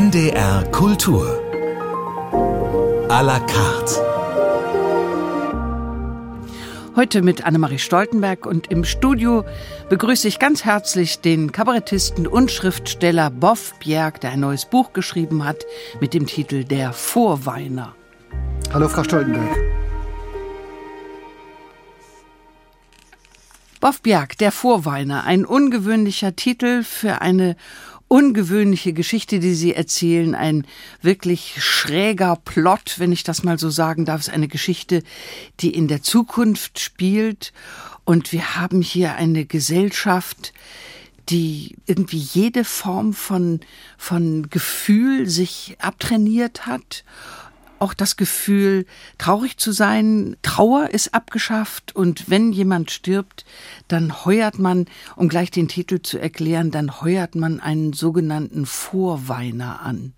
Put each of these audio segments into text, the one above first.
NDR Kultur. À la carte. Heute mit Annemarie Stoltenberg und im Studio begrüße ich ganz herzlich den Kabarettisten und Schriftsteller Boff Bjerg, der ein neues Buch geschrieben hat mit dem Titel Der Vorweiner. Hallo, Frau Stoltenberg. Boff Bjerg, Der Vorweiner, ein ungewöhnlicher Titel für eine ungewöhnliche Geschichte, die Sie erzählen, ein wirklich schräger Plot, wenn ich das mal so sagen darf, ist eine Geschichte, die in der Zukunft spielt. Und wir haben hier eine Gesellschaft, die irgendwie jede Form von, von Gefühl sich abtrainiert hat auch das Gefühl, traurig zu sein. Trauer ist abgeschafft und wenn jemand stirbt, dann heuert man, um gleich den Titel zu erklären, dann heuert man einen sogenannten Vorweiner an.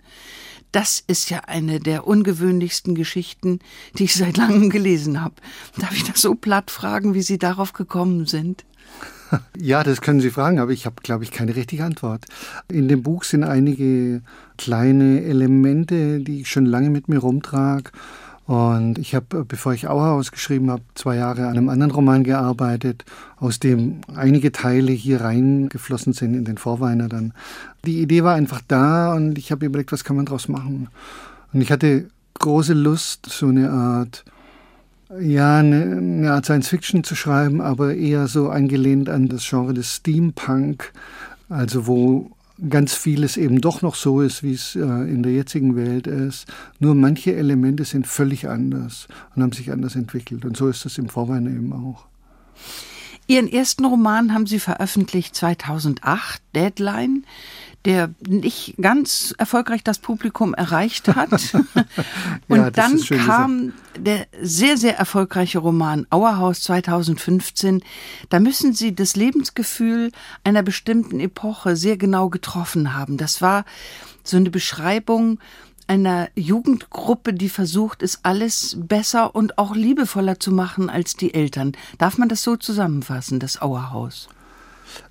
Das ist ja eine der ungewöhnlichsten Geschichten, die ich seit langem gelesen habe. Darf ich das so platt fragen, wie Sie darauf gekommen sind? Ja, das können Sie fragen, aber ich habe, glaube ich, keine richtige Antwort. In dem Buch sind einige kleine Elemente, die ich schon lange mit mir rumtrage. Und ich habe, bevor ich Auerhaus geschrieben habe, zwei Jahre an einem anderen Roman gearbeitet, aus dem einige Teile hier reingeflossen sind in den Vorweiner dann. Die Idee war einfach da und ich habe überlegt, was kann man daraus machen. Und ich hatte große Lust, so eine Art ja, eine, eine Art Science Fiction zu schreiben, aber eher so angelehnt an das Genre des Steampunk, also wo ganz vieles eben doch noch so ist, wie es äh, in der jetzigen Welt ist. Nur manche Elemente sind völlig anders und haben sich anders entwickelt. Und so ist es im Vorweiner eben auch. Ihren ersten Roman haben Sie veröffentlicht 2008, Deadline der nicht ganz erfolgreich das Publikum erreicht hat. Und ja, dann kam der sehr, sehr erfolgreiche Roman Auerhaus 2015. Da müssen Sie das Lebensgefühl einer bestimmten Epoche sehr genau getroffen haben. Das war so eine Beschreibung einer Jugendgruppe, die versucht, es alles besser und auch liebevoller zu machen als die Eltern. Darf man das so zusammenfassen, das Auerhaus?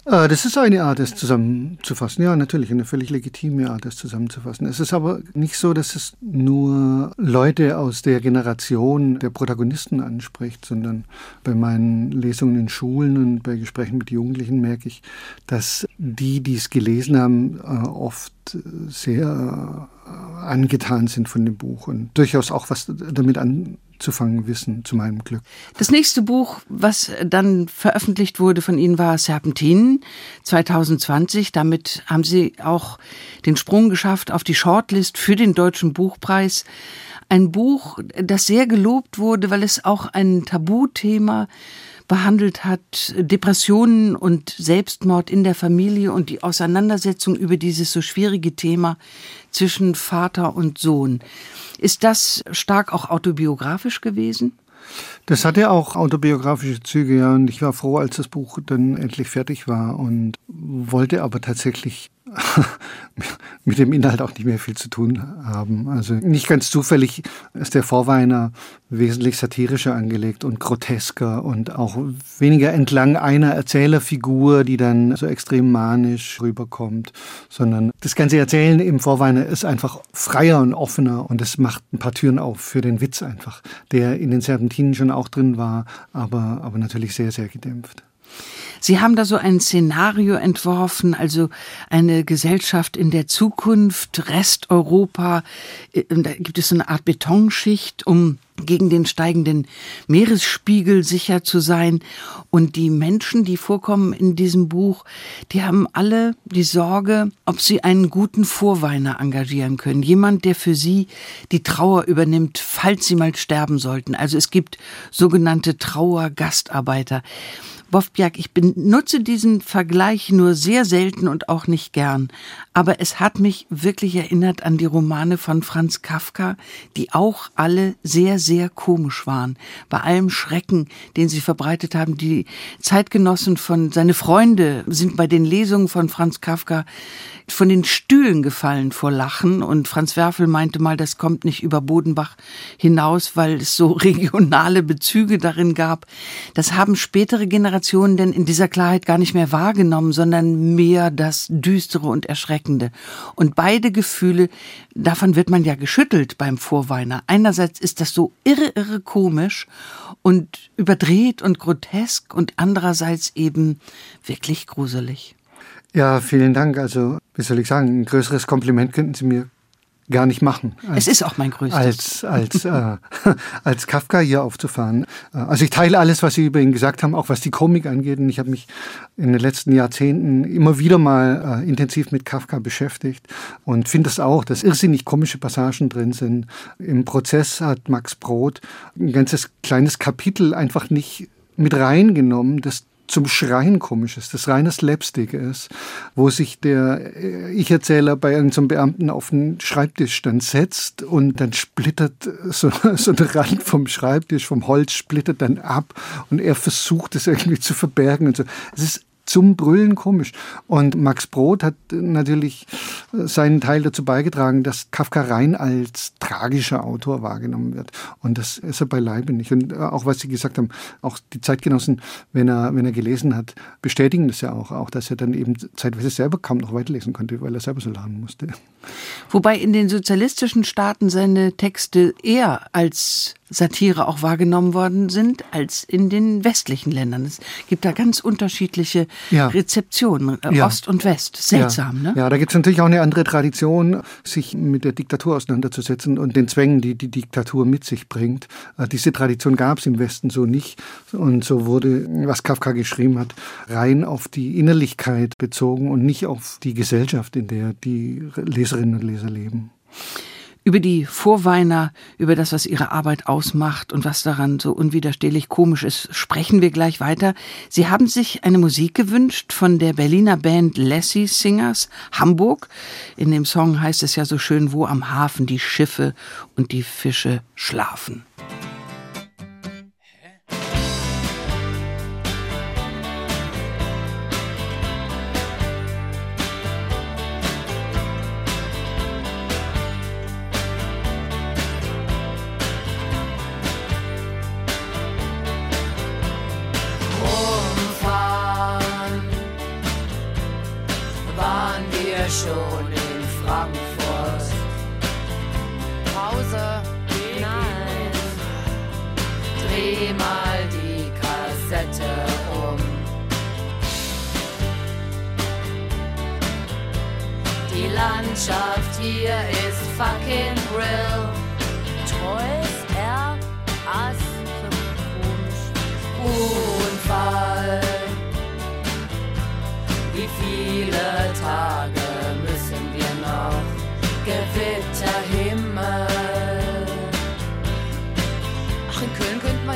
Äh, das ist eine Art, es zusammenzufassen. Ja, natürlich, eine völlig legitime Art, es zusammenzufassen. Es ist aber nicht so, dass es nur Leute aus der Generation der Protagonisten anspricht, sondern bei meinen Lesungen in Schulen und bei Gesprächen mit Jugendlichen merke ich, dass die, die es gelesen haben, äh, oft sehr äh, angetan sind von dem Buch und durchaus auch was damit an abzufangen wissen, zu meinem Glück. Das nächste Buch, was dann veröffentlicht wurde von Ihnen, war Serpentinen 2020. Damit haben Sie auch den Sprung geschafft auf die Shortlist für den Deutschen Buchpreis. Ein Buch, das sehr gelobt wurde, weil es auch ein Tabuthema behandelt hat, Depressionen und Selbstmord in der Familie und die Auseinandersetzung über dieses so schwierige Thema zwischen Vater und Sohn. Ist das stark auch autobiografisch gewesen? Das hatte auch autobiografische Züge, ja, und ich war froh, als das Buch dann endlich fertig war und wollte aber tatsächlich mit dem Inhalt auch nicht mehr viel zu tun haben. Also nicht ganz zufällig ist der Vorweiner wesentlich satirischer angelegt und grotesker und auch weniger entlang einer Erzählerfigur, die dann so extrem manisch rüberkommt, sondern das ganze Erzählen im Vorweiner ist einfach freier und offener und es macht ein paar Türen auf für den Witz einfach, der in den Serpentinen schon auch drin war, aber, aber natürlich sehr, sehr gedämpft. Sie haben da so ein Szenario entworfen, also eine Gesellschaft in der Zukunft, Resteuropa. Äh, da gibt es so eine Art Betonschicht, um gegen den steigenden Meeresspiegel sicher zu sein. Und die Menschen, die vorkommen in diesem Buch, die haben alle die Sorge, ob sie einen guten Vorweiner engagieren können. Jemand, der für sie die Trauer übernimmt, falls sie mal sterben sollten. Also es gibt sogenannte Trauergastarbeiter. Bofbjerg, ich benutze diesen Vergleich nur sehr selten und auch nicht gern, aber es hat mich wirklich erinnert an die Romane von Franz Kafka, die auch alle sehr, sehr komisch waren. Bei allem Schrecken, den sie verbreitet haben, die Zeitgenossen von, seine Freunde sind bei den Lesungen von Franz Kafka von den Stühlen gefallen vor Lachen und Franz Werfel meinte mal, das kommt nicht über Bodenbach hinaus, weil es so regionale Bezüge darin gab. Das haben spätere Generationen denn in dieser Klarheit gar nicht mehr wahrgenommen, sondern mehr das Düstere und Erschreckende. Und beide Gefühle, davon wird man ja geschüttelt beim Vorweiner. Einerseits ist das so irre, irre komisch und überdreht und grotesk und andererseits eben wirklich gruselig. Ja, vielen Dank. Also, wie soll ich sagen, ein größeres Kompliment könnten Sie mir gar nicht machen. Als, es ist auch mein größtes. Als, als, äh, als Kafka hier aufzufahren. Äh, also ich teile alles, was Sie über ihn gesagt haben, auch was die Komik angeht. Und ich habe mich in den letzten Jahrzehnten immer wieder mal äh, intensiv mit Kafka beschäftigt und finde es das auch, dass irrsinnig komische Passagen drin sind. Im Prozess hat Max Brod ein ganzes kleines Kapitel einfach nicht mit reingenommen, das zum Schreien komisch ist, das reines Slapstick ist, wo sich der äh, Ich-Erzähler bei irgendeinem Beamten auf den Schreibtisch dann setzt und dann splittert so, so ein Rand vom Schreibtisch, vom Holz splittert dann ab und er versucht es irgendwie zu verbergen und so. Es ist zum Brüllen komisch. Und Max Brod hat natürlich seinen Teil dazu beigetragen, dass Kafka rein als tragischer Autor wahrgenommen wird. Und das ist er beileibe nicht. Und auch was Sie gesagt haben, auch die Zeitgenossen, wenn er, wenn er gelesen hat, bestätigen das ja auch, auch, dass er dann eben zeitweise selber kaum noch weiterlesen konnte, weil er selber so lernen musste. Wobei in den sozialistischen Staaten seine Texte eher als Satire auch wahrgenommen worden sind als in den westlichen Ländern. Es gibt da ganz unterschiedliche ja. Rezeptionen, äh, ja. Ost und West. Seltsam, ja. ne? Ja, da gibt es natürlich auch eine andere Tradition, sich mit der Diktatur auseinanderzusetzen und den Zwängen, die die Diktatur mit sich bringt. Äh, diese Tradition gab es im Westen so nicht. Und so wurde, was Kafka geschrieben hat, rein auf die Innerlichkeit bezogen und nicht auf die Gesellschaft, in der die Leserinnen und Leser leben. Über die Vorweiner, über das, was ihre Arbeit ausmacht und was daran so unwiderstehlich komisch ist, sprechen wir gleich weiter. Sie haben sich eine Musik gewünscht von der Berliner Band Lassie Singers Hamburg. In dem Song heißt es ja so schön, wo am Hafen die Schiffe und die Fische schlafen.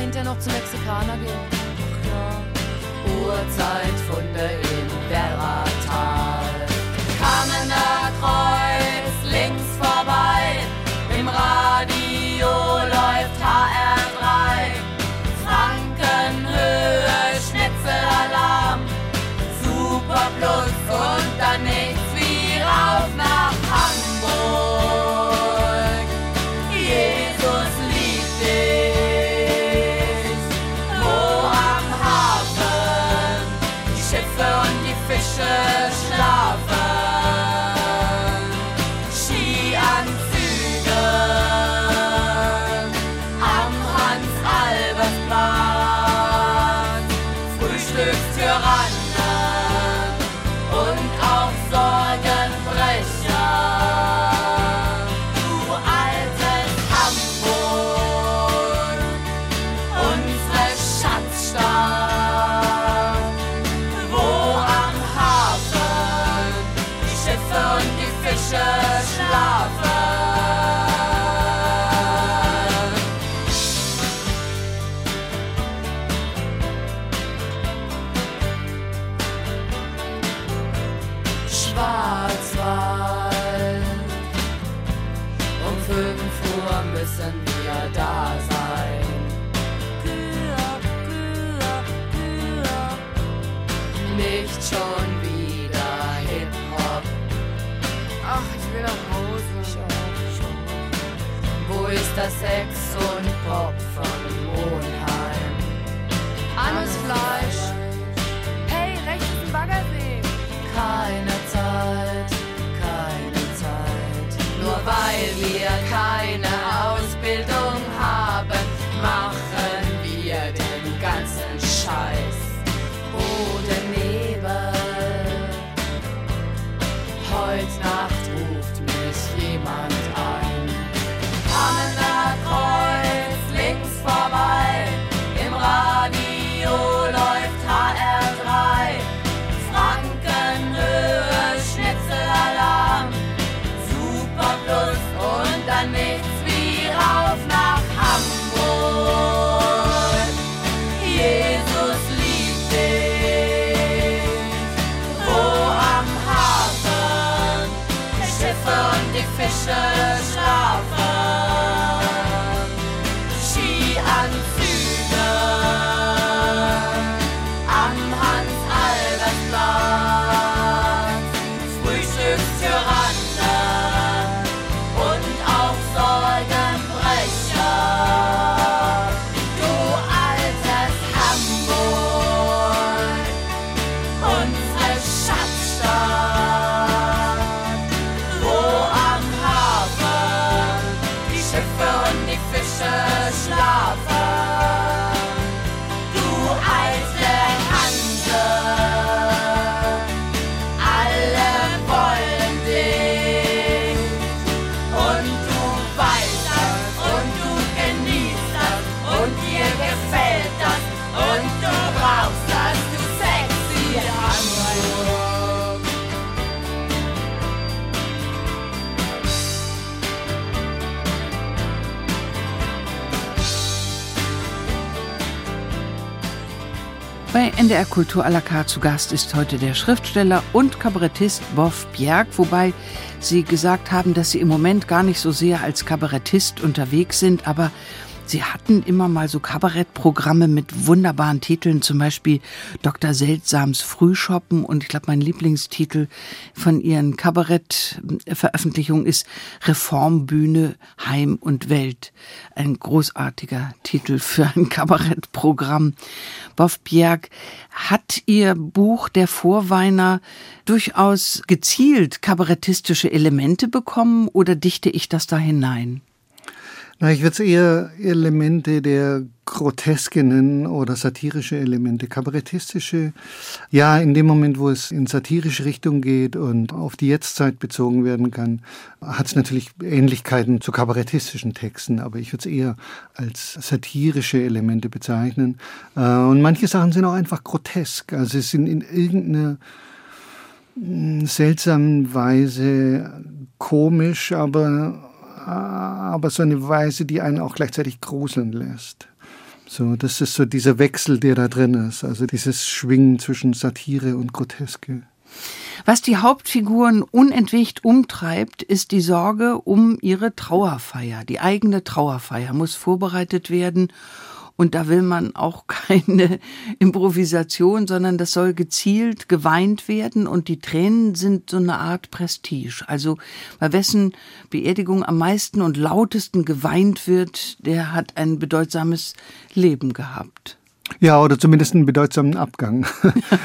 hinterher noch zum Mexikaner gehen. Ach ja. Uhrzeit von der Ehe. nicht schon wieder Hip-Hop. Ach, ich will nach Hause. schon. Wo ist das Sex und Pop von Monheim? Armes Fleisch. Hey, rechts im Baggersee. Keine Zeit, keine Zeit. Nur weil wir keine NDR Kultur à la carte zu Gast ist heute der Schriftsteller und Kabarettist Boff Bjerg, wobei Sie gesagt haben, dass Sie im Moment gar nicht so sehr als Kabarettist unterwegs sind, aber Sie hatten immer mal so Kabarettprogramme mit wunderbaren Titeln, zum Beispiel Dr. Seltsams Frühschoppen und ich glaube, mein Lieblingstitel von Ihren Kabarettveröffentlichungen ist Reformbühne, Heim und Welt. Ein großartiger Titel für ein Kabarettprogramm. Boff Bjerg, hat Ihr Buch Der Vorweiner durchaus gezielt kabarettistische Elemente bekommen oder dichte ich das da hinein? Na, ich würde es eher Elemente der Groteske nennen oder satirische Elemente. Kabarettistische, ja, in dem Moment, wo es in satirische Richtung geht und auf die Jetztzeit bezogen werden kann, hat es natürlich Ähnlichkeiten zu kabarettistischen Texten, aber ich würde es eher als satirische Elemente bezeichnen. Äh, Und manche Sachen sind auch einfach grotesk, also sie sind in irgendeiner mm, seltsamen Weise komisch, aber aber so eine Weise, die einen auch gleichzeitig gruseln lässt. So, das ist so dieser Wechsel, der da drin ist, also dieses Schwingen zwischen Satire und Groteske. Was die Hauptfiguren unentwegt umtreibt, ist die Sorge um ihre Trauerfeier. Die eigene Trauerfeier muss vorbereitet werden und da will man auch keine Improvisation, sondern das soll gezielt geweint werden und die Tränen sind so eine Art Prestige. Also bei wessen Beerdigung am meisten und lautesten geweint wird, der hat ein bedeutsames Leben gehabt. Ja, oder zumindest einen bedeutsamen Abgang.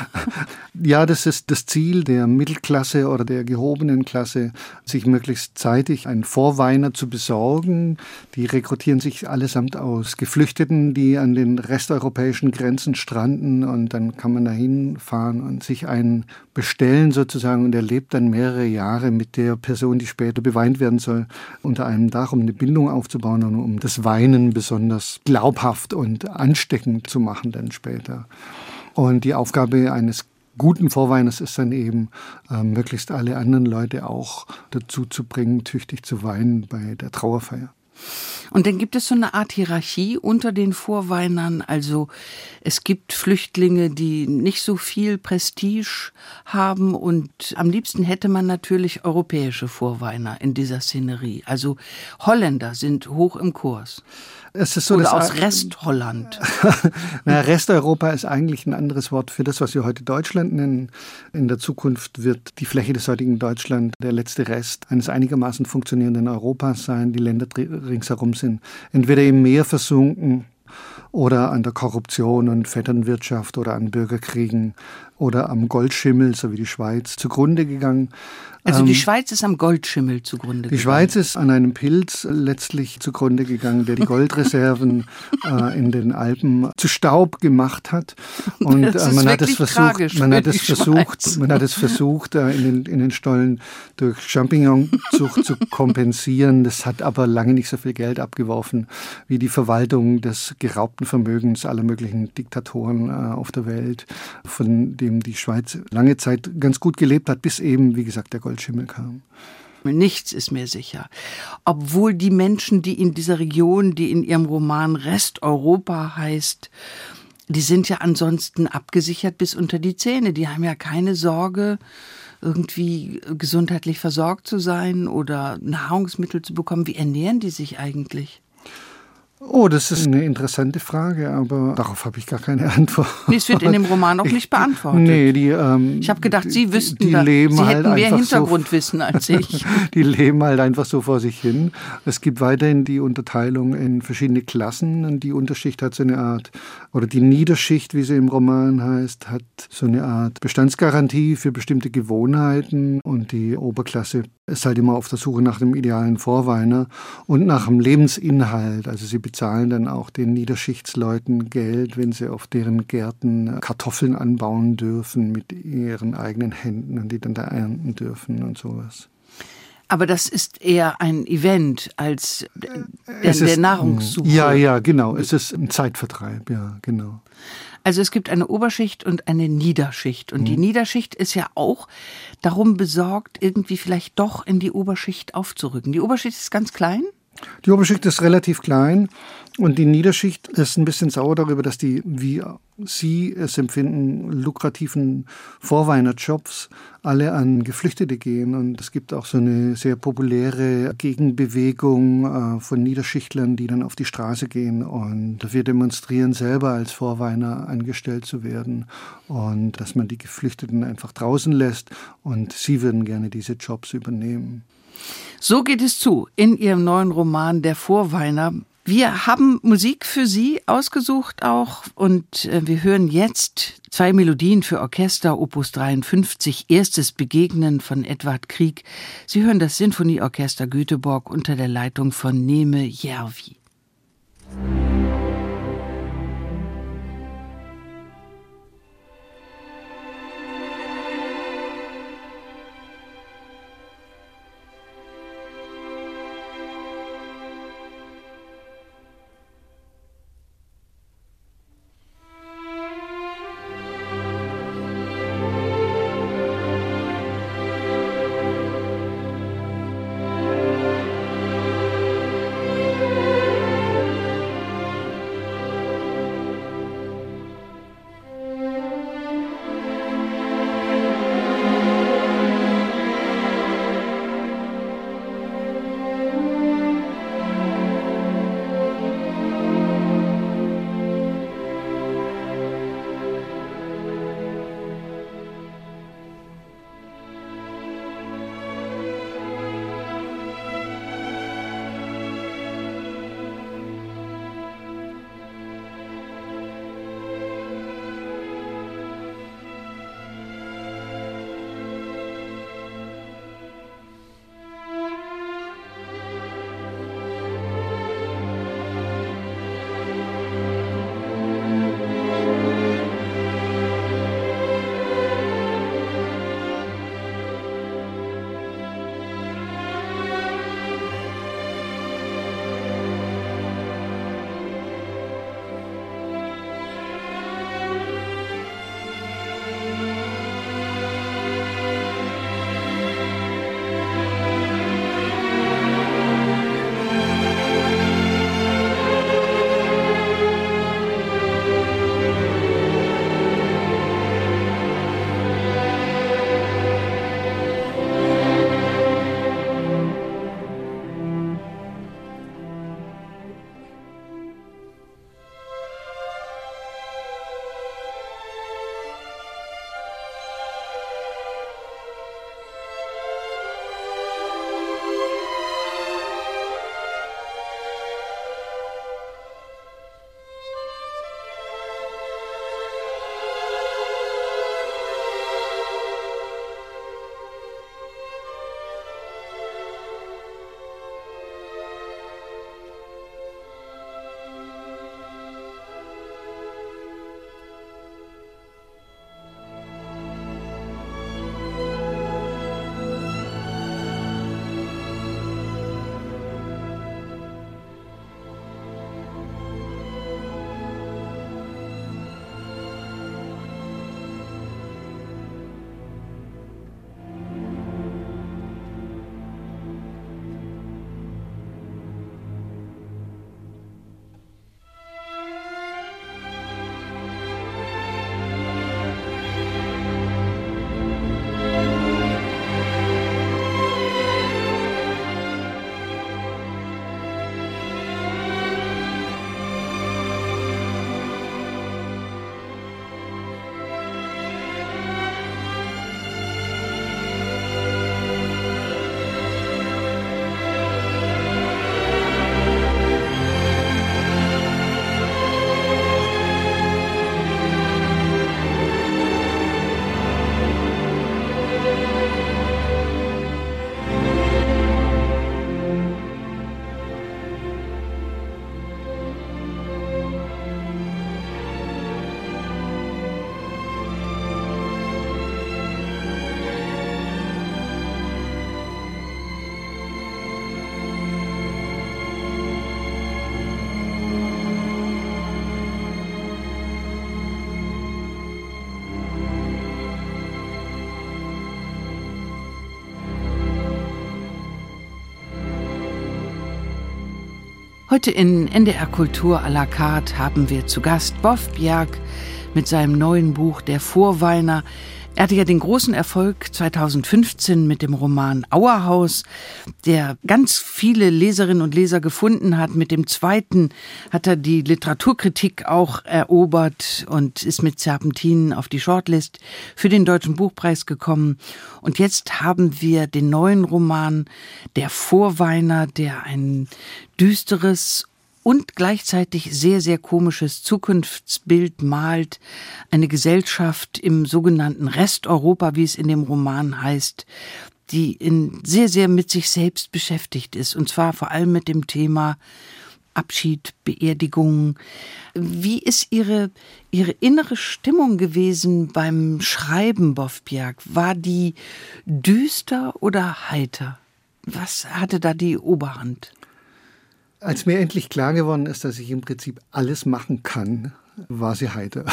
ja, das ist das Ziel der Mittelklasse oder der gehobenen Klasse, sich möglichst zeitig einen Vorweiner zu besorgen. Die rekrutieren sich allesamt aus Geflüchteten, die an den resteuropäischen Grenzen stranden und dann kann man da hinfahren und sich einen bestellen sozusagen und er lebt dann mehrere Jahre mit der Person, die später beweint werden soll, unter einem Dach, um eine Bindung aufzubauen und um das Weinen besonders glaubhaft und ansteckend zu machen dann später. Und die Aufgabe eines guten Vorweiners ist dann eben, äh, möglichst alle anderen Leute auch dazu zu bringen, tüchtig zu weinen bei der Trauerfeier. Und dann gibt es so eine Art Hierarchie unter den Vorweinern. Also es gibt Flüchtlinge, die nicht so viel Prestige haben und am liebsten hätte man natürlich europäische Vorweiner in dieser Szenerie. Also Holländer sind hoch im Kurs. Es ist so, Oder aus Restholland. Na, Resteuropa ist eigentlich ein anderes Wort für das, was wir heute Deutschland nennen. In der Zukunft wird die Fläche des heutigen Deutschland der letzte Rest eines einigermaßen funktionierenden Europas sein. Die Länder ringsherum sind. Entweder im Meer versunken oder an der Korruption und Vetternwirtschaft oder an Bürgerkriegen oder am Goldschimmel, so wie die Schweiz, zugrunde gegangen. Also die Schweiz ist am Goldschimmel zugrunde Die gegangen. Schweiz ist an einem Pilz letztlich zugrunde gegangen, der die Goldreserven äh, in den Alpen zu Staub gemacht hat. Und äh, man hat es versucht, tragisch man hat es die versucht, man hat es versucht, in den, in den Stollen durch Champignonzucht zu kompensieren. Das hat aber lange nicht so viel Geld abgeworfen wie die Verwaltung des geraubten Vermögens aller möglichen Diktatoren äh, auf der Welt, von dem die Schweiz lange Zeit ganz gut gelebt hat, bis eben, wie gesagt, der Goldschimmel kam. Nichts ist mir sicher. Obwohl die Menschen, die in dieser Region, die in ihrem Roman Resteuropa heißt, die sind ja ansonsten abgesichert bis unter die Zähne. Die haben ja keine Sorge, irgendwie gesundheitlich versorgt zu sein oder Nahrungsmittel zu bekommen. Wie ernähren die sich eigentlich? Oh, das ist eine interessante Frage, aber darauf habe ich gar keine Antwort. Nee, es wird in dem Roman auch nicht beantwortet. Nee, die, ähm, Ich habe gedacht, Sie die- wüssten, die da, leben Sie halt hätten mehr einfach Hintergrundwissen als ich. So, die leben halt einfach so vor sich hin. Es gibt weiterhin die Unterteilung in verschiedene Klassen und die Unterschicht hat so eine Art, oder die Niederschicht, wie sie im Roman heißt, hat so eine Art Bestandsgarantie für bestimmte Gewohnheiten und die Oberklasse ist halt immer auf der Suche nach dem idealen Vorweiner und nach dem Lebensinhalt. Also sie bezahlen dann auch den Niederschichtsleuten Geld, wenn sie auf deren Gärten Kartoffeln anbauen dürfen mit ihren eigenen Händen und die dann da ernten dürfen und sowas. Aber das ist eher ein Event als der, Es der ist- Nahrungssuche. Ja, ja, genau. Es ist ein Zeitvertreib, ja, genau. Also es gibt eine Oberschicht und eine Niederschicht. Und die Mhm. Niederschicht ist ja auch darum besorgt, irgendwie vielleicht doch in die Oberschicht aufzurücken. Die Oberschicht ist ganz klein. Die Oberschicht ist relativ klein und die Niederschicht ist ein bisschen sauer darüber, dass die, wie Sie es empfinden, lukrativen Vorweinerjobs alle an Geflüchtete gehen. Und es gibt auch so eine sehr populäre Gegenbewegung äh, von Niederschichtlern, die dann auf die Straße gehen und dafür demonstrieren, selber als Vorweiner angestellt zu werden und dass man die Geflüchteten einfach draußen lässt und sie würden gerne diese Jobs übernehmen. So geht es zu in ihrem neuen Roman Der Vorweiner. Wir haben Musik für Sie ausgesucht auch und äh, wir hören jetzt zwei Melodien für Orchester Opus 53, erstes Begegnen von Edward Krieg. Sie hören das Sinfonieorchester Göteborg unter der Leitung von Neme Järvi. Musik Heute in NDR Kultur à la carte haben wir zu Gast Boff Bjerg mit seinem neuen Buch Der Vorweiner. Er hatte ja den großen Erfolg 2015 mit dem Roman Auerhaus, der ganz viele Leserinnen und Leser gefunden hat. Mit dem zweiten hat er die Literaturkritik auch erobert und ist mit Serpentinen auf die Shortlist für den Deutschen Buchpreis gekommen. Und jetzt haben wir den neuen Roman Der Vorweiner, der ein düsteres und gleichzeitig sehr, sehr komisches Zukunftsbild malt. Eine Gesellschaft im sogenannten Resteuropa, wie es in dem Roman heißt, die in sehr, sehr mit sich selbst beschäftigt ist. Und zwar vor allem mit dem Thema Abschied, Beerdigung. Wie ist Ihre, Ihre innere Stimmung gewesen beim Schreiben, Bofbjerg? War die düster oder heiter? Was hatte da die Oberhand? Als mir endlich klar geworden ist, dass ich im Prinzip alles machen kann, war sie heiter.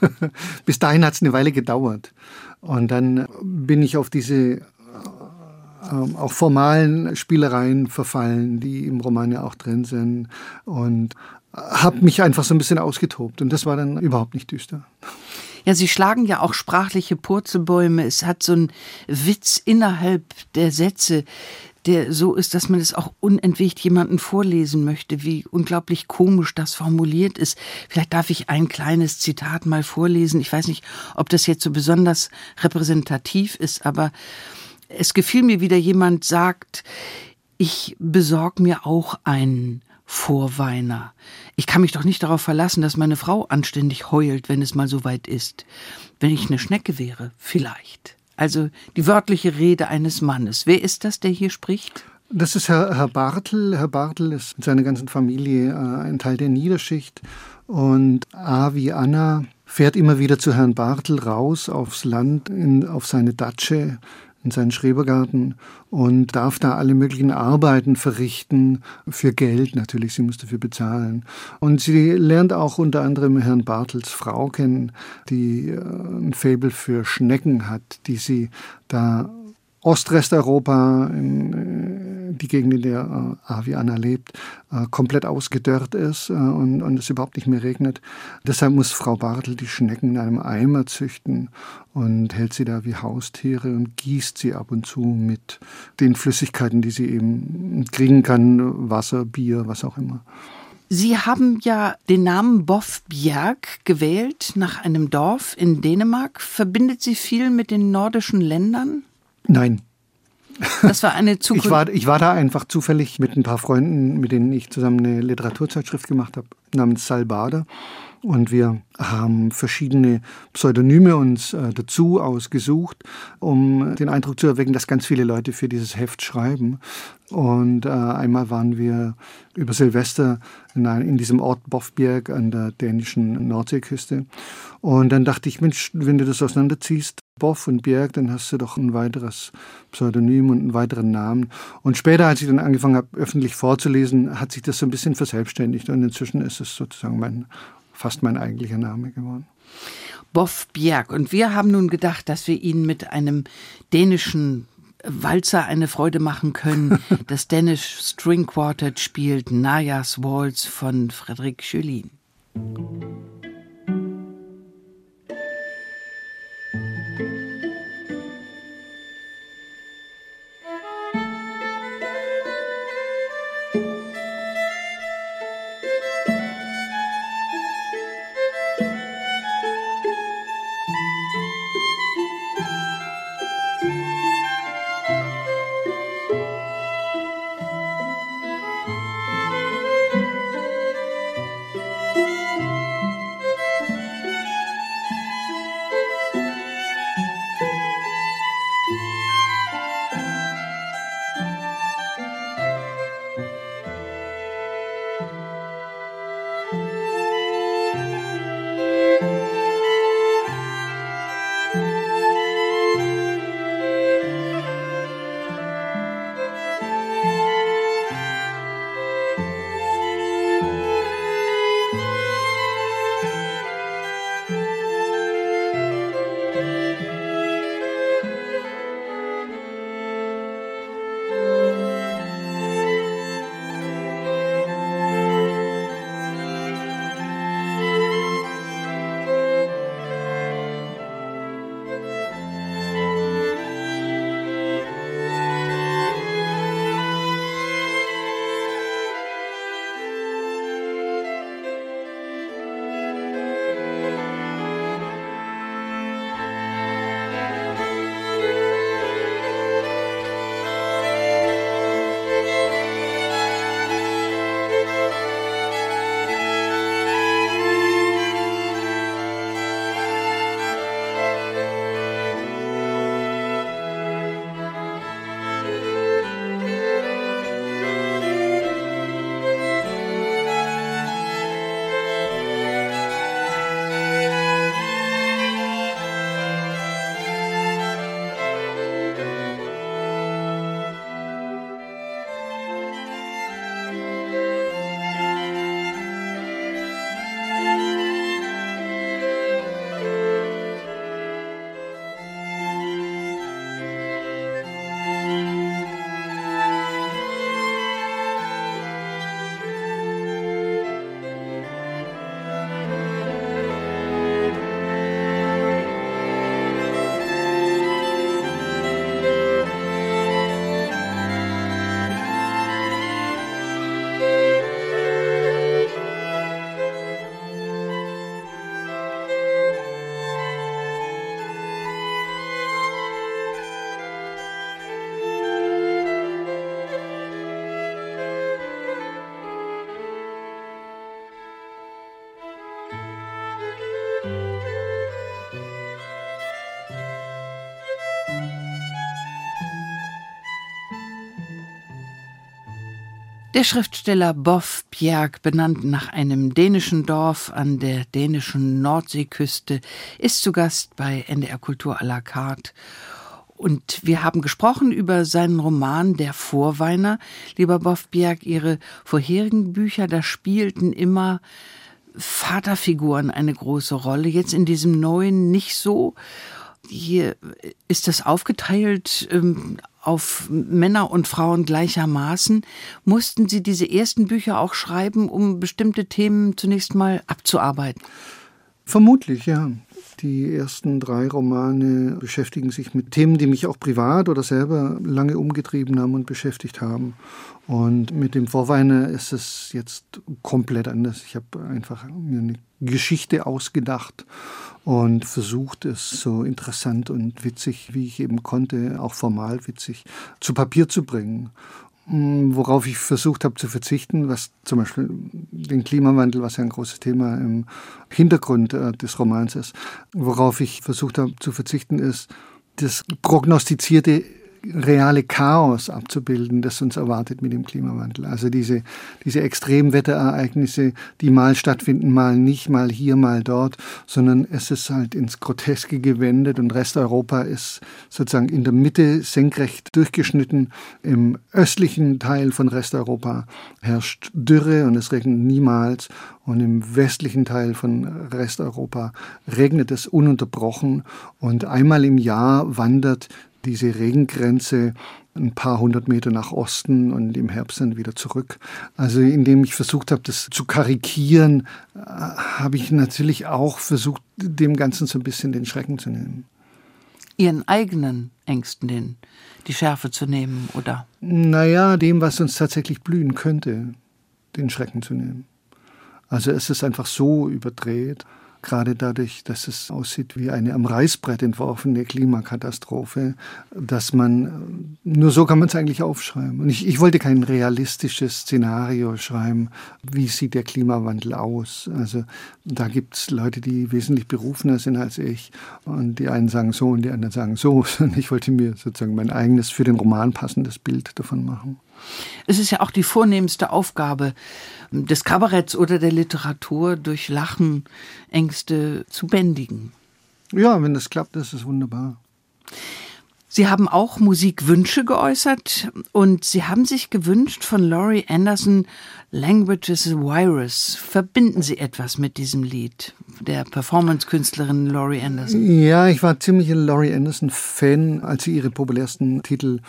Bis dahin hat es eine Weile gedauert. Und dann bin ich auf diese äh, auch formalen Spielereien verfallen, die im Roman ja auch drin sind. Und habe mich einfach so ein bisschen ausgetobt. Und das war dann überhaupt nicht düster. Ja, Sie schlagen ja auch sprachliche Purzelbäume. Es hat so einen Witz innerhalb der Sätze, der so ist, dass man es auch unentwegt jemanden vorlesen möchte, wie unglaublich komisch das formuliert ist. Vielleicht darf ich ein kleines Zitat mal vorlesen. Ich weiß nicht, ob das jetzt so besonders repräsentativ ist, aber es gefiel mir wieder jemand sagt, ich besorg mir auch einen Vorweiner. Ich kann mich doch nicht darauf verlassen, dass meine Frau anständig heult, wenn es mal so weit ist. Wenn ich eine Schnecke wäre, vielleicht. Also die wörtliche Rede eines Mannes. Wer ist das, der hier spricht? Das ist Herr, Herr Bartel. Herr Bartel ist mit seiner ganzen Familie äh, ein Teil der Niederschicht. Und A wie Anna fährt immer wieder zu Herrn Bartel raus aufs Land, in, auf seine Datsche in seinen Schrebergarten und darf da alle möglichen Arbeiten verrichten, für Geld natürlich, sie muss dafür bezahlen. Und sie lernt auch unter anderem Herrn Bartels Frau kennen, die äh, ein Faible für Schnecken hat, die sie da Ostresteuropa, in, äh, die Gegend, in der äh, Aviana lebt, äh, komplett ausgedörrt ist äh, und, und, es überhaupt nicht mehr regnet. Deshalb muss Frau Bartel die Schnecken in einem Eimer züchten und hält sie da wie Haustiere und gießt sie ab und zu mit den Flüssigkeiten, die sie eben kriegen kann, Wasser, Bier, was auch immer. Sie haben ja den Namen Boff Bjerg gewählt nach einem Dorf in Dänemark. Verbindet Sie viel mit den nordischen Ländern? Nein. Das war eine Zukunft. Ich war, ich war da einfach zufällig mit ein paar Freunden, mit denen ich zusammen eine Literaturzeitschrift gemacht habe, namens Salbada. Und wir haben verschiedene Pseudonyme uns äh, dazu ausgesucht, um den Eindruck zu erwecken, dass ganz viele Leute für dieses Heft schreiben. Und äh, einmal waren wir über Silvester in, ein, in diesem Ort Bofbjerg an der dänischen Nordseeküste. Und dann dachte ich, Mensch, wenn du das auseinanderziehst, Boff und Bjerg, dann hast du doch ein weiteres Pseudonym und einen weiteren Namen. Und später, als ich dann angefangen habe, öffentlich vorzulesen, hat sich das so ein bisschen verselbstständigt. Und inzwischen ist es sozusagen mein fast mein eigentlicher Name geworden. Boff Bjerg. Und wir haben nun gedacht, dass wir Ihnen mit einem dänischen Walzer eine Freude machen können. Das Danish String Quartet spielt Najas Waltz von Frederic Schölin. Der Schriftsteller Boff Bjerg, benannt nach einem dänischen Dorf an der dänischen Nordseeküste, ist zu Gast bei NDR Kultur à la carte. Und wir haben gesprochen über seinen Roman Der Vorweiner. Lieber Boff Bjerg, Ihre vorherigen Bücher, da spielten immer Vaterfiguren eine große Rolle. Jetzt in diesem neuen nicht so. Hier ist das aufgeteilt ähm, auf Männer und Frauen gleichermaßen. Mussten Sie diese ersten Bücher auch schreiben, um bestimmte Themen zunächst mal abzuarbeiten? Vermutlich, ja. Die ersten drei Romane beschäftigen sich mit Themen, die mich auch privat oder selber lange umgetrieben haben und beschäftigt haben. Und mit dem Vorweiner ist es jetzt komplett anders. Ich habe einfach mir eine Geschichte ausgedacht und versucht, es so interessant und witzig, wie ich eben konnte, auch formal witzig, zu Papier zu bringen. Mm, worauf ich versucht habe zu verzichten, was zum Beispiel den Klimawandel, was ja ein großes Thema im Hintergrund äh, des Romans ist, worauf ich versucht habe zu verzichten, ist das prognostizierte reale Chaos abzubilden, das uns erwartet mit dem Klimawandel. Also diese, diese Extremwetterereignisse, die mal stattfinden, mal nicht, mal hier, mal dort, sondern es ist halt ins Groteske gewendet und Resteuropa ist sozusagen in der Mitte senkrecht durchgeschnitten. Im östlichen Teil von Resteuropa herrscht Dürre und es regnet niemals und im westlichen Teil von Resteuropa regnet es ununterbrochen und einmal im Jahr wandert diese Regengrenze ein paar hundert Meter nach Osten und im Herbst dann wieder zurück. Also indem ich versucht habe, das zu karikieren, äh, habe ich natürlich auch versucht, dem Ganzen so ein bisschen den Schrecken zu nehmen. Ihren eigenen Ängsten den, die Schärfe zu nehmen, oder? Naja, dem, was uns tatsächlich blühen könnte, den Schrecken zu nehmen. Also es ist einfach so überdreht gerade dadurch, dass es aussieht wie eine am Reißbrett entworfene Klimakatastrophe, dass man, nur so kann man es eigentlich aufschreiben. Und ich, ich wollte kein realistisches Szenario schreiben, wie sieht der Klimawandel aus. Also da gibt es Leute, die wesentlich berufener sind als ich und die einen sagen so und die anderen sagen so. Und ich wollte mir sozusagen mein eigenes, für den Roman passendes Bild davon machen. Es ist ja auch die vornehmste Aufgabe des Kabaretts oder der Literatur, durch Lachen Ängste zu bändigen. Ja, wenn das klappt, ist es wunderbar. Sie haben auch Musikwünsche geäußert und Sie haben sich gewünscht von Laurie Anderson Language is a Virus. Verbinden Sie etwas mit diesem Lied, der Performance-Künstlerin Laurie Anderson? Ja, ich war ziemlich ein Laurie Anderson-Fan, als sie ihre populärsten Titel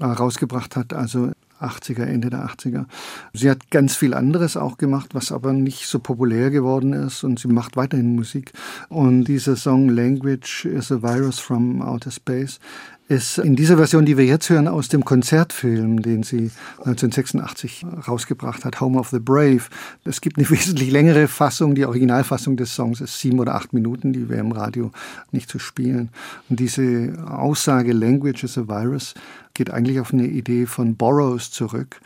äh, rausgebracht hat. Also 80er, Ende der 80er. Sie hat ganz viel anderes auch gemacht, was aber nicht so populär geworden ist und sie macht weiterhin Musik. Und dieser Song Language is a Virus from Outer Space ist in dieser Version, die wir jetzt hören, aus dem Konzertfilm, den sie 1986 rausgebracht hat, Home of the Brave. Es gibt eine wesentlich längere Fassung. Die Originalfassung des Songs ist sieben oder acht Minuten, die wäre im Radio nicht zu spielen. Und diese Aussage Language is a Virus geht eigentlich auf eine Idee von Burroughs zurück,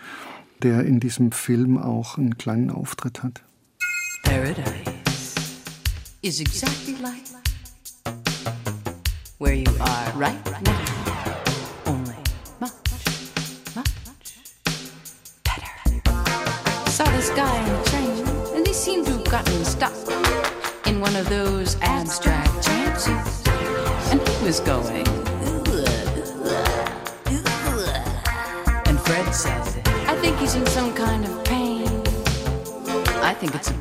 der in diesem Film auch einen kleinen Auftritt hat. Paradise is exactly like where you are right now. Only much, much better. Saw this guy in a train, and they seem to have gotten stuck in one of those abstract chances. And he was going. And Fred said, I think he's in some kind of pain. I think it's a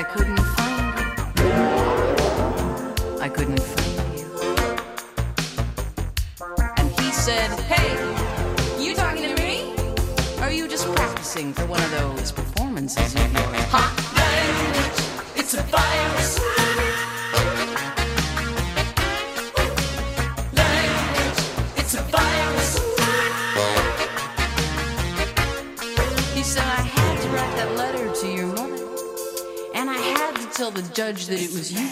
I couldn't find you. I couldn't find you. And he said, Hey, you talking to me? Or are you just practicing for one of tell the judge that it was you.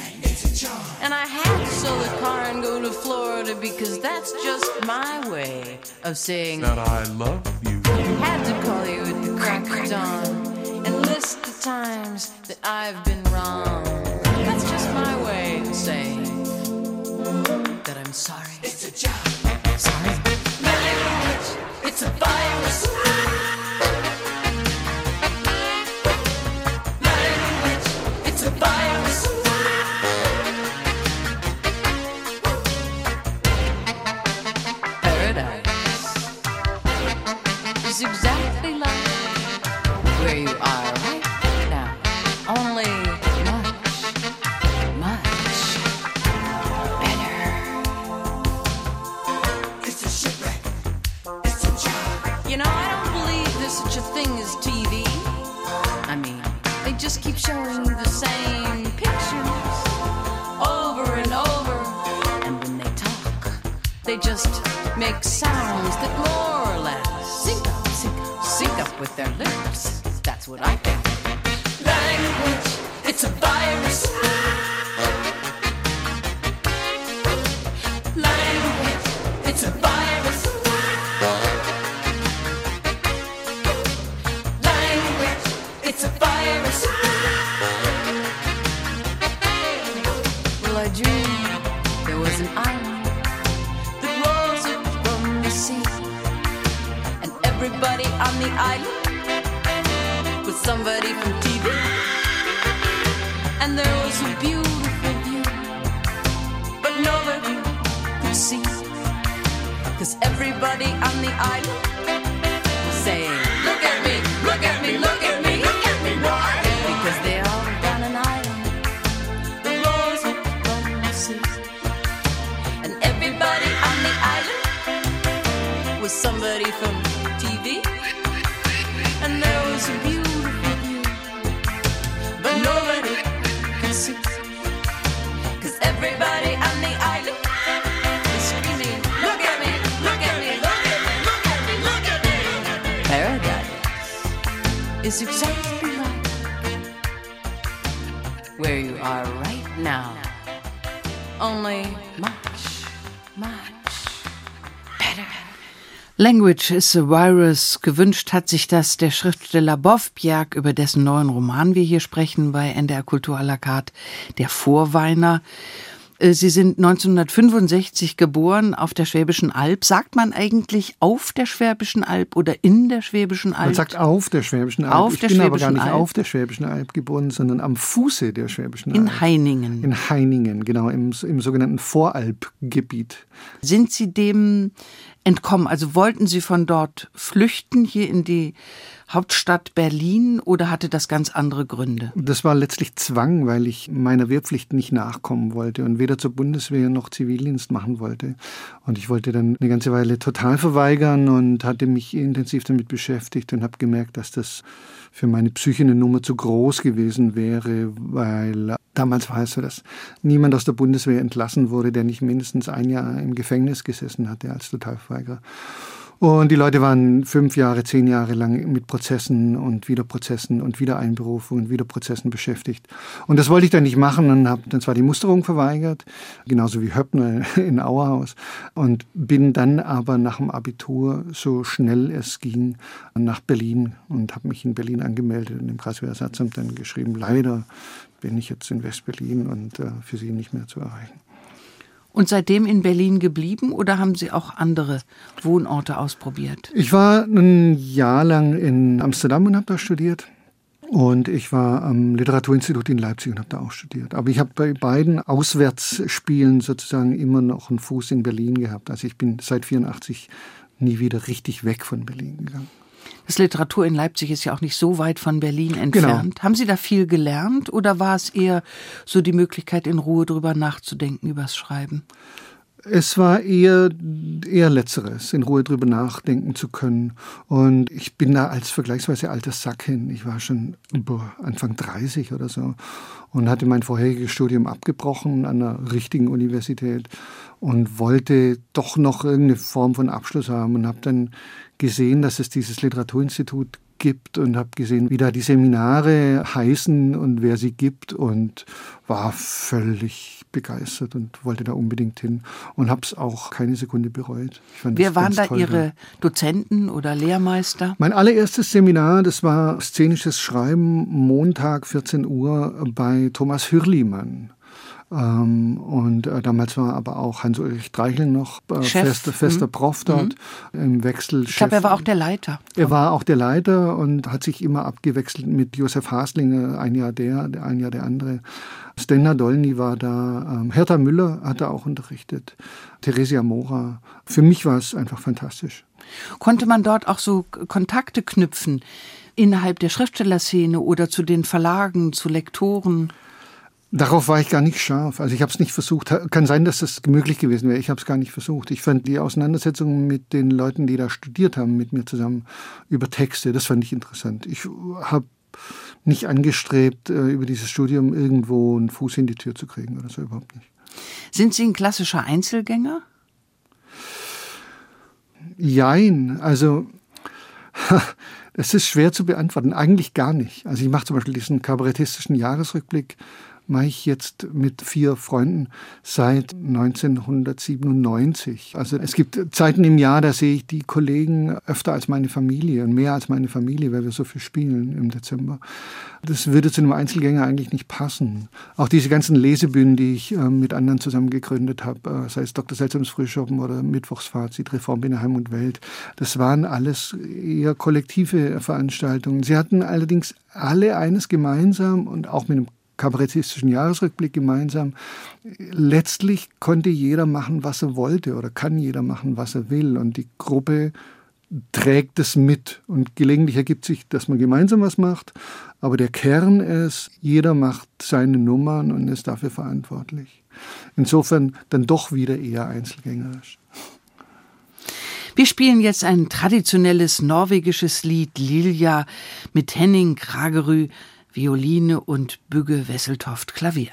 And I had to sell the car and go to Florida because that's just my way of saying that I love you. Had to call you at the crack of dawn and list the times that I've been wrong. That's just my way of saying on the island was somebody from TV. And there was a beautiful view, but nobody could see, cause everybody on the island was saying, Look at me, look at me, look at me, look at me, why? Because they all on an island that rose from the sea. And everybody on the island was somebody from TV. Is screaming, look at me, look at me, look at me, look at me, look at me. Paradise is exactly like where you are right now. Only much, Language is a Virus. Gewünscht hat sich das der Schriftsteller Boff Bjerg, über dessen neuen Roman wir hier sprechen bei NDR Kultur à la carte, Der Vorweiner. Äh, Sie sind 1965 geboren auf der Schwäbischen Alb. Sagt man eigentlich auf der Schwäbischen Alb oder in der Schwäbischen Alb? Man sagt auf der Schwäbischen Alb. Auf ich bin aber gar Schwäbischen nicht Alb. auf der Schwäbischen Alb geboren, sondern am Fuße der Schwäbischen in Alb. Heiningen. In Heiningen, genau, im, im sogenannten Voralpgebiet. Sind Sie dem entkommen? Also wollten Sie von dort flüchten hier in die Hauptstadt Berlin oder hatte das ganz andere Gründe? Das war letztlich Zwang, weil ich meiner Wehrpflicht nicht nachkommen wollte und weder zur Bundeswehr noch Zivildienst machen wollte. Und ich wollte dann eine ganze Weile total verweigern und hatte mich intensiv damit beschäftigt und habe gemerkt, dass das für meine Psyche eine Nummer zu groß gewesen wäre, weil damals war es so, dass niemand aus der Bundeswehr entlassen wurde, der nicht mindestens ein Jahr im Gefängnis gesessen hatte als Totalverweigerer. Und die Leute waren fünf Jahre, zehn Jahre lang mit Prozessen und wieder Prozessen und wieder Einberufungen und wieder Prozessen beschäftigt. Und das wollte ich dann nicht machen und habe dann zwar die Musterung verweigert, genauso wie Höppner in Auerhaus, und bin dann aber nach dem Abitur so schnell es ging nach Berlin und habe mich in Berlin angemeldet und im Kreiswehrersatzamt dann geschrieben, leider bin ich jetzt in Westberlin und äh, für Sie nicht mehr zu erreichen. Und seitdem in Berlin geblieben oder haben Sie auch andere Wohnorte ausprobiert? Ich war ein Jahr lang in Amsterdam und habe da studiert. Und ich war am Literaturinstitut in Leipzig und habe da auch studiert. Aber ich habe bei beiden Auswärtsspielen sozusagen immer noch einen Fuß in Berlin gehabt. Also ich bin seit 84 nie wieder richtig weg von Berlin gegangen. Das Literatur in Leipzig ist ja auch nicht so weit von Berlin entfernt. Haben Sie da viel gelernt oder war es eher so die Möglichkeit, in Ruhe drüber nachzudenken, übers Schreiben? Es war eher, eher Letzteres, in Ruhe drüber nachdenken zu können. Und ich bin da als vergleichsweise alter Sack hin. Ich war schon boah, Anfang 30 oder so und hatte mein vorheriges Studium abgebrochen an einer richtigen Universität und wollte doch noch irgendeine Form von Abschluss haben und habe dann gesehen, dass es dieses Literaturinstitut gibt und habe gesehen, wie da die Seminare heißen und wer sie gibt und war völlig begeistert und wollte da unbedingt hin und habe es auch keine Sekunde bereut. wer waren da toll, Ihre Dozenten oder Lehrmeister? Mein allererstes Seminar, das war szenisches Schreiben, Montag 14 Uhr bei Thomas Hürlimann. Ähm, und äh, damals war aber auch Hans-Ulrich Dreichel noch äh, fester, fester mhm. Prof dort mhm. im Wechsel. Ich glaube, er war auch der Leiter. Er war auch der Leiter und hat sich immer abgewechselt mit Josef Haslinger, ein Jahr der, ein Jahr der andere. Stenna Dolny war da, ähm, Hertha Müller hat da auch unterrichtet, Theresia Mora. Für mich war es einfach fantastisch. Konnte man dort auch so Kontakte knüpfen innerhalb der Schriftstellerszene oder zu den Verlagen, zu Lektoren? Darauf war ich gar nicht scharf. Also ich habe es nicht versucht. Kann sein, dass das möglich gewesen wäre. Ich habe es gar nicht versucht. Ich fand die Auseinandersetzung mit den Leuten, die da studiert haben, mit mir zusammen über Texte, das fand ich interessant. Ich habe nicht angestrebt, äh, über dieses Studium irgendwo einen Fuß in die Tür zu kriegen oder so überhaupt nicht. Sind Sie ein klassischer Einzelgänger? Jein. Also es ist schwer zu beantworten. Eigentlich gar nicht. Also ich mache zum Beispiel diesen kabarettistischen Jahresrückblick mache ich jetzt mit vier Freunden seit 1997. Also es gibt Zeiten im Jahr, da sehe ich die Kollegen öfter als meine Familie und mehr als meine Familie, weil wir so viel spielen im Dezember. Das würde zu einem Einzelgänger eigentlich nicht passen. Auch diese ganzen Lesebühnen, die ich äh, mit anderen zusammen gegründet habe, äh, sei es Dr. Seltsams Frühschoppen oder Mittwochsfazit, Reform Heim und Welt, das waren alles eher kollektive Veranstaltungen. Sie hatten allerdings alle eines gemeinsam und auch mit einem kabarettistischen Jahresrückblick gemeinsam. Letztlich konnte jeder machen, was er wollte oder kann jeder machen, was er will. Und die Gruppe trägt es mit. Und gelegentlich ergibt sich, dass man gemeinsam was macht. Aber der Kern ist, jeder macht seine Nummern und ist dafür verantwortlich. Insofern dann doch wieder eher einzelgängerisch. Wir spielen jetzt ein traditionelles norwegisches Lied Lilja mit Henning Kragerü Violine und Bügge Wesseltoft Klavier.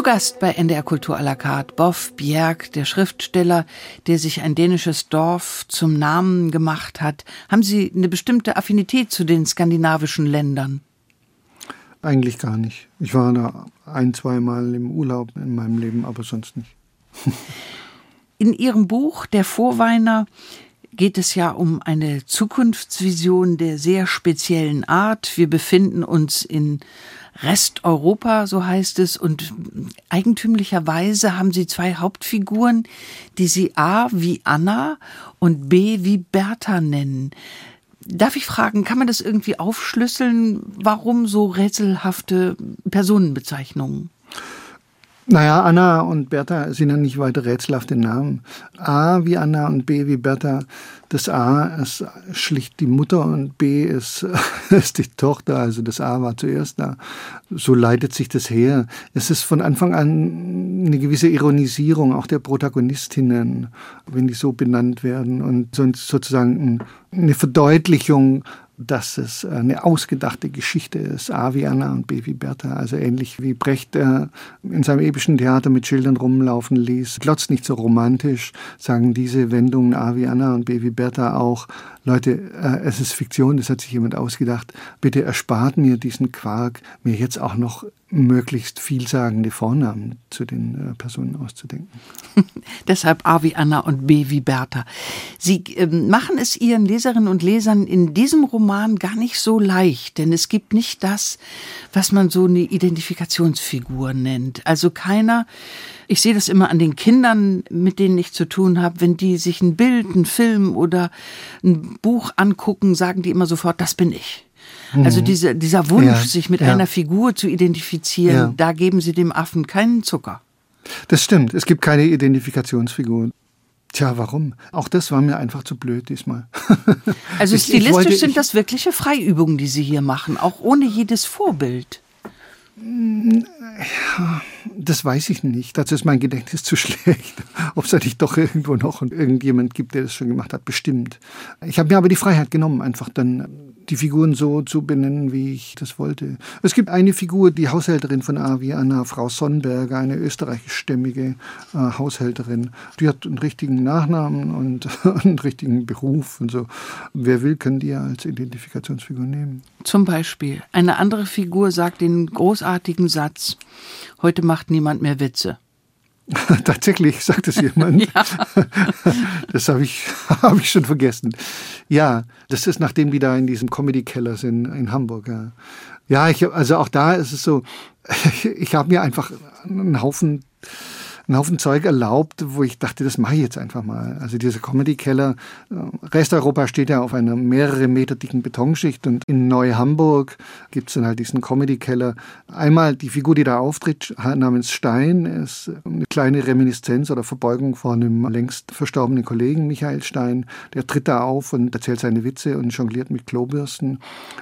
Zu Gast bei NDR Kultur à la carte Boff Bjerg, der Schriftsteller, der sich ein dänisches Dorf zum Namen gemacht hat. Haben Sie eine bestimmte Affinität zu den skandinavischen Ländern? Eigentlich gar nicht. Ich war da ein, zweimal im Urlaub in meinem Leben, aber sonst nicht. In Ihrem Buch Der Vorweiner geht es ja um eine Zukunftsvision der sehr speziellen Art. Wir befinden uns in Resteuropa, so heißt es, und eigentümlicherweise haben sie zwei Hauptfiguren, die sie A wie Anna und B wie Bertha nennen. Darf ich fragen, kann man das irgendwie aufschlüsseln? Warum so rätselhafte Personenbezeichnungen? Naja, Anna und Bertha sind ja nicht weiter rätselhafte Namen. A wie Anna und B wie Bertha. Das A ist schlicht die Mutter und B ist, ist die Tochter. Also das A war zuerst da. So leitet sich das her. Es ist von Anfang an eine gewisse Ironisierung auch der Protagonistinnen, wenn die so benannt werden. Und sozusagen eine Verdeutlichung dass es eine ausgedachte Geschichte ist, A wie Anna und B wie Bertha, also ähnlich wie Brecht äh, in seinem epischen Theater mit Schildern rumlaufen ließ. Glotzt nicht so romantisch, sagen diese Wendungen A wie Anna und B wie Bertha auch, Leute, äh, es ist Fiktion, das hat sich jemand ausgedacht. Bitte erspart mir diesen Quark, mir jetzt auch noch möglichst vielsagende Vornamen zu den äh, Personen auszudenken. Deshalb A wie Anna und B wie Bertha. Sie äh, machen es Ihren Leserinnen und Lesern in diesem Roman gar nicht so leicht, denn es gibt nicht das, was man so eine Identifikationsfigur nennt. Also keiner ich sehe das immer an den Kindern, mit denen ich zu tun habe, wenn die sich ein Bild, einen Film oder ein Buch angucken, sagen die immer sofort, das bin ich. Mhm. Also diese, dieser Wunsch, ja, sich mit ja. einer Figur zu identifizieren, ja. da geben sie dem Affen keinen Zucker. Das stimmt. Es gibt keine Identifikationsfigur. Tja, warum? Auch das war mir einfach zu blöd diesmal. Also ich, stilistisch ich wollte, sind das wirkliche Freiübungen, die Sie hier machen, auch ohne jedes Vorbild. Ja, das weiß ich nicht. Dazu ist mein Gedächtnis zu schlecht. Ob es da nicht doch irgendwo noch irgendjemand gibt, der das schon gemacht hat, bestimmt. Ich habe mir aber die Freiheit genommen, einfach dann die Figuren so zu benennen, wie ich das wollte. Es gibt eine Figur, die Haushälterin von Avi, Anna, Frau Sonnberger, eine österreichischstämmige äh, Haushälterin. Die hat einen richtigen Nachnamen und einen richtigen Beruf und so. Wer will, kann die als Identifikationsfigur nehmen. Zum Beispiel. Eine andere Figur sagt den großartigen Satz, heute macht niemand mehr Witze. Tatsächlich, sagt es jemand. ja. Das habe ich, hab ich schon vergessen. Ja, das ist nachdem die da in diesem Comedy-Keller sind in Hamburg. Ja, ja ich, also auch da ist es so, ich habe mir einfach einen Haufen einen Haufen Zeug erlaubt, wo ich dachte, das mache ich jetzt einfach mal. Also dieser Comedy-Keller, äh, Resteuropa steht ja auf einer mehrere Meter dicken Betonschicht und in Neu-Hamburg gibt es dann halt diesen Comedy-Keller. Einmal die Figur, die da auftritt, namens Stein, ist eine kleine Reminiszenz oder Verbeugung vor einem längst verstorbenen Kollegen, Michael Stein. Der tritt da auf und erzählt seine Witze und jongliert mit Klobürsten.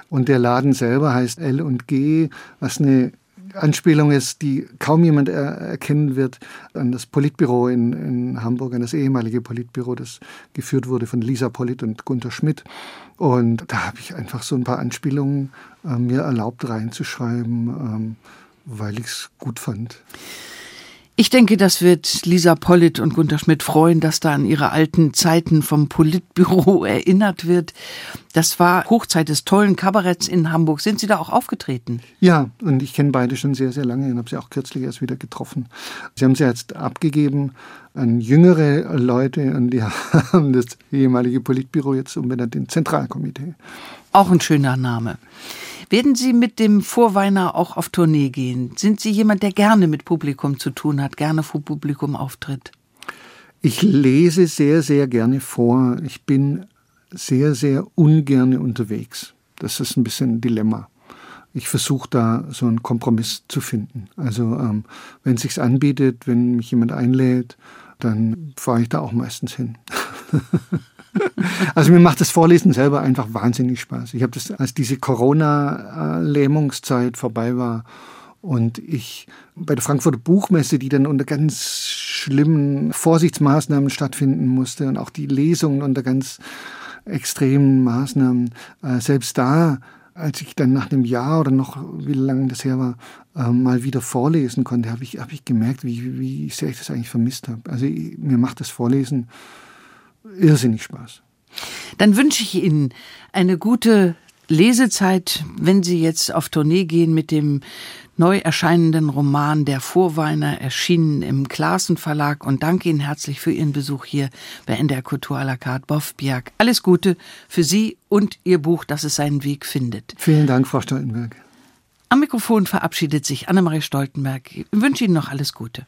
Und der Laden selber heißt L und G, was eine Anspielung ist, die kaum jemand er erkennen wird, an das Politbüro in, in Hamburg, an das ehemalige Politbüro, das geführt wurde von Lisa Polit und Gunther Schmidt. Und da habe ich einfach so ein paar Anspielungen äh, mir erlaubt reinzuschreiben, ähm, weil ich es gut fand. Ich denke, das wird Lisa Pollitt und Gunter Schmidt freuen, dass da an ihre alten Zeiten vom Politbüro erinnert wird. Das war Hochzeit des tollen Kabaretts in Hamburg. Sind Sie da auch aufgetreten? Ja, und ich kenne beide schon sehr, sehr lange und habe sie auch kürzlich erst wieder getroffen. Sie haben sie jetzt abgegeben an jüngere Leute und die haben das ehemalige Politbüro jetzt umbenannt in Zentralkomitee. Auch ein schöner Name. Werden Sie mit dem Vorweiner auch auf Tournee gehen? Sind Sie jemand, der gerne mit Publikum zu tun hat, gerne vor Publikum auftritt? Ich lese sehr, sehr gerne vor. Ich bin sehr, sehr ungern unterwegs. Das ist ein bisschen ein Dilemma. Ich versuche da so einen Kompromiss zu finden. Also ähm, wenn es sich anbietet, wenn mich jemand einlädt, dann fahre ich da auch meistens hin. Also mir macht das Vorlesen selber einfach wahnsinnig Spaß. Ich habe das, als diese Corona-Lähmungszeit vorbei war und ich bei der Frankfurter Buchmesse, die dann unter ganz schlimmen Vorsichtsmaßnahmen stattfinden musste und auch die Lesungen unter ganz extremen Maßnahmen, äh, selbst da als ich dann nach einem Jahr oder noch, wie lange das her war, äh, mal wieder vorlesen konnte, habe ich, hab ich gemerkt, wie, wie sehr ich das eigentlich vermisst habe. Also mir macht das Vorlesen irrsinnig Spaß. Dann wünsche ich Ihnen eine gute Lesezeit, wenn Sie jetzt auf Tournee gehen mit dem neu erscheinenden Roman Der Vorweiner, erschienen im Klaassen Verlag und danke Ihnen herzlich für Ihren Besuch hier bei NDR Kultur à la carte Boff Biak. Alles Gute für Sie und Ihr Buch, dass es seinen Weg findet. Vielen Dank, Frau Stoltenberg. Am Mikrofon verabschiedet sich Annemarie Stoltenberg. Ich wünsche Ihnen noch alles Gute.